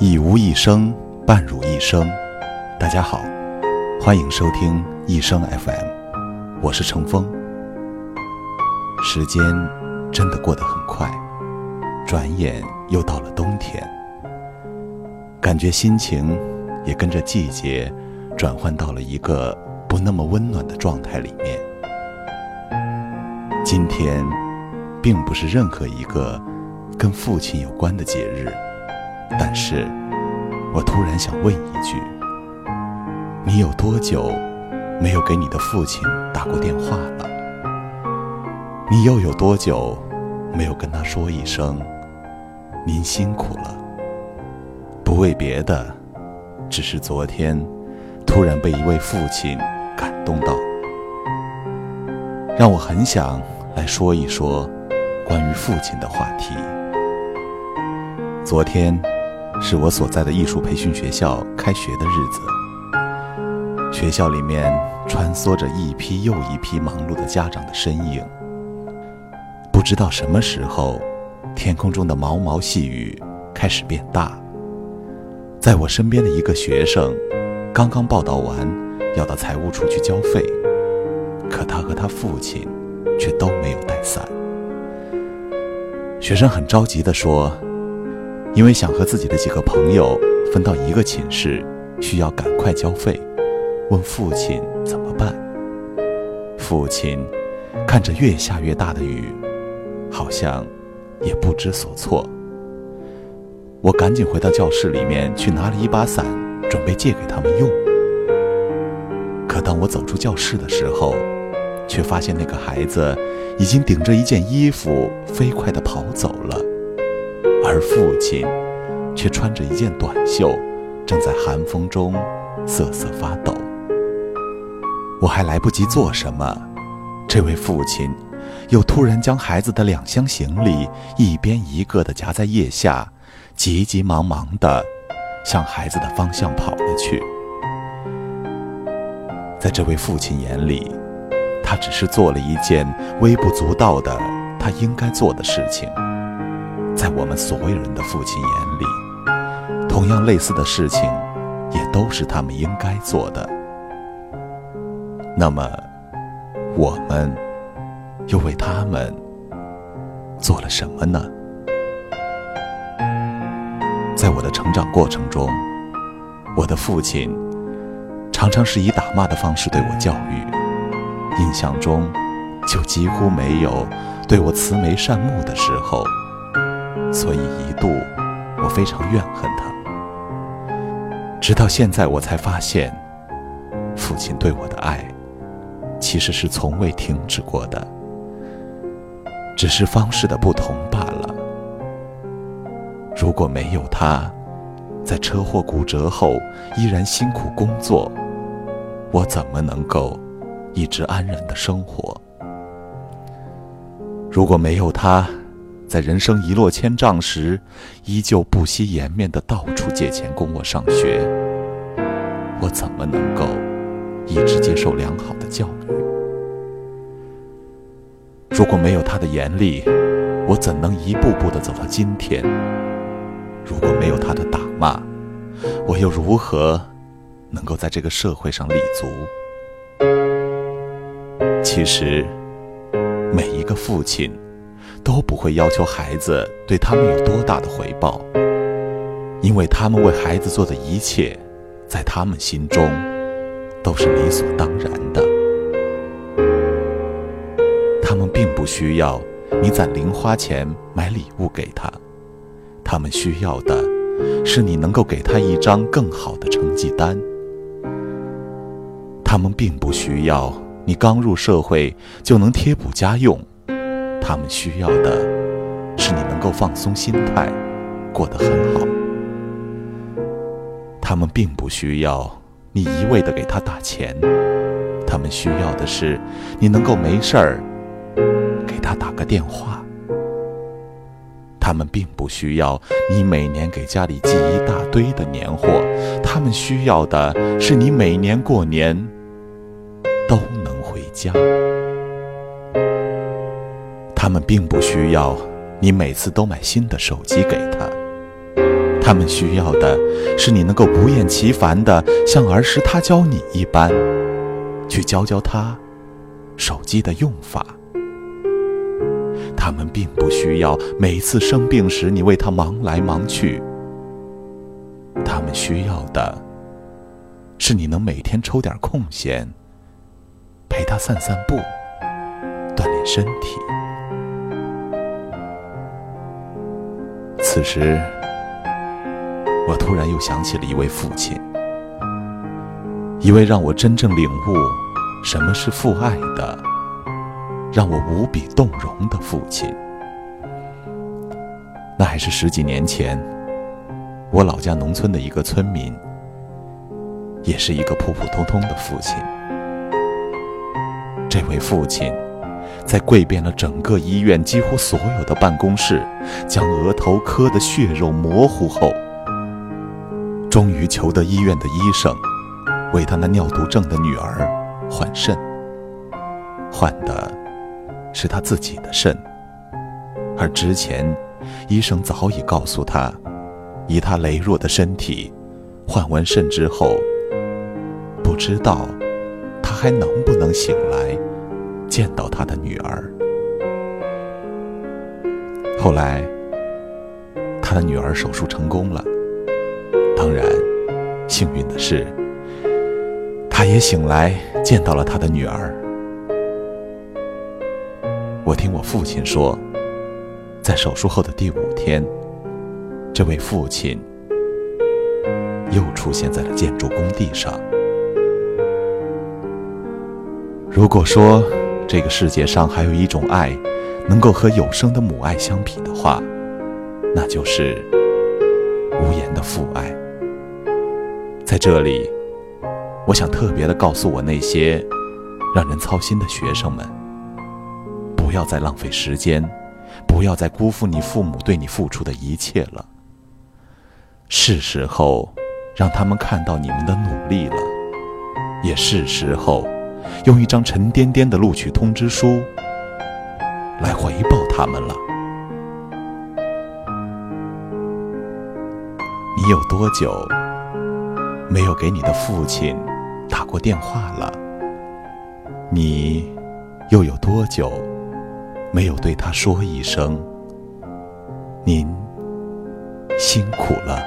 一无一生，伴汝一生。大家好，欢迎收听一生 FM，我是程峰。时间真的过得很快，转眼又到了冬天，感觉心情也跟着季节转换到了一个不那么温暖的状态里面。今天，并不是任何一个跟父亲有关的节日。但是，我突然想问一句：你有多久没有给你的父亲打过电话了？你又有多久没有跟他说一声“您辛苦了”？不为别的，只是昨天突然被一位父亲感动到，让我很想来说一说关于父亲的话题。昨天。是我所在的艺术培训学校开学的日子，学校里面穿梭着一批又一批忙碌的家长的身影。不知道什么时候，天空中的毛毛细雨开始变大。在我身边的一个学生，刚刚报道完，要到财务处去交费，可他和他父亲却都没有带伞。学生很着急地说。因为想和自己的几个朋友分到一个寝室，需要赶快交费，问父亲怎么办。父亲看着越下越大的雨，好像也不知所措。我赶紧回到教室里面去拿了一把伞，准备借给他们用。可当我走出教室的时候，却发现那个孩子已经顶着一件衣服飞快地跑走了。而父亲却穿着一件短袖，正在寒风中瑟瑟发抖。我还来不及做什么，这位父亲又突然将孩子的两箱行李一边一个的夹在腋下，急急忙忙的向孩子的方向跑了去。在这位父亲眼里，他只是做了一件微不足道的他应该做的事情。在我们所有人的父亲眼里，同样类似的事情，也都是他们应该做的。那么，我们又为他们做了什么呢？在我的成长过程中，我的父亲常常是以打骂的方式对我教育，印象中就几乎没有对我慈眉善目的时候。所以一度，我非常怨恨他。直到现在，我才发现，父亲对我的爱，其实是从未停止过的，只是方式的不同罢了。如果没有他，在车祸骨折后依然辛苦工作，我怎么能够一直安然的生活？如果没有他，在人生一落千丈时，依旧不惜颜面的到处借钱供我上学，我怎么能够一直接受良好的教育？如果没有他的严厉，我怎能一步步的走到今天？如果没有他的打骂，我又如何能够在这个社会上立足？其实，每一个父亲。都不会要求孩子对他们有多大的回报，因为他们为孩子做的一切，在他们心中都是理所当然的。他们并不需要你攒零花钱买礼物给他，他们需要的是你能够给他一张更好的成绩单。他们并不需要你刚入社会就能贴补家用。他们需要的是你能够放松心态，过得很好。他们并不需要你一味的给他打钱，他们需要的是你能够没事儿给他打个电话。他们并不需要你每年给家里寄一大堆的年货，他们需要的是你每年过年都能回家。他们并不需要你每次都买新的手机给他，他们需要的是你能够不厌其烦的像儿时他教你一般，去教教他手机的用法。他们并不需要每次生病时你为他忙来忙去，他们需要的是你能每天抽点空闲，陪他散散步，锻炼身体。此时。我突然又想起了一位父亲，一位让我真正领悟什么是父爱的，让我无比动容的父亲。那还是十几年前，我老家农村的一个村民，也是一个普普通通的父亲。这位父亲，在跪遍了整个医院几乎所有的办公室，将额头磕得血肉模糊后。终于求得医院的医生为他那尿毒症的女儿换肾，换的是他自己的肾，而之前医生早已告诉他，以他羸弱的身体，换完肾之后，不知道他还能不能醒来见到他的女儿。后来，他的女儿手术成功了。当然，幸运的是，他也醒来见到了他的女儿。我听我父亲说，在手术后的第五天，这位父亲又出现在了建筑工地上。如果说这个世界上还有一种爱，能够和有生的母爱相比的话，那就是无言的父爱。在这里，我想特别的告诉我那些让人操心的学生们：不要再浪费时间，不要再辜负你父母对你付出的一切了。是时候让他们看到你们的努力了，也是时候用一张沉甸甸的录取通知书来回报他们了。你有多久？没有给你的父亲打过电话了，你又有多久没有对他说一声“您辛苦了”？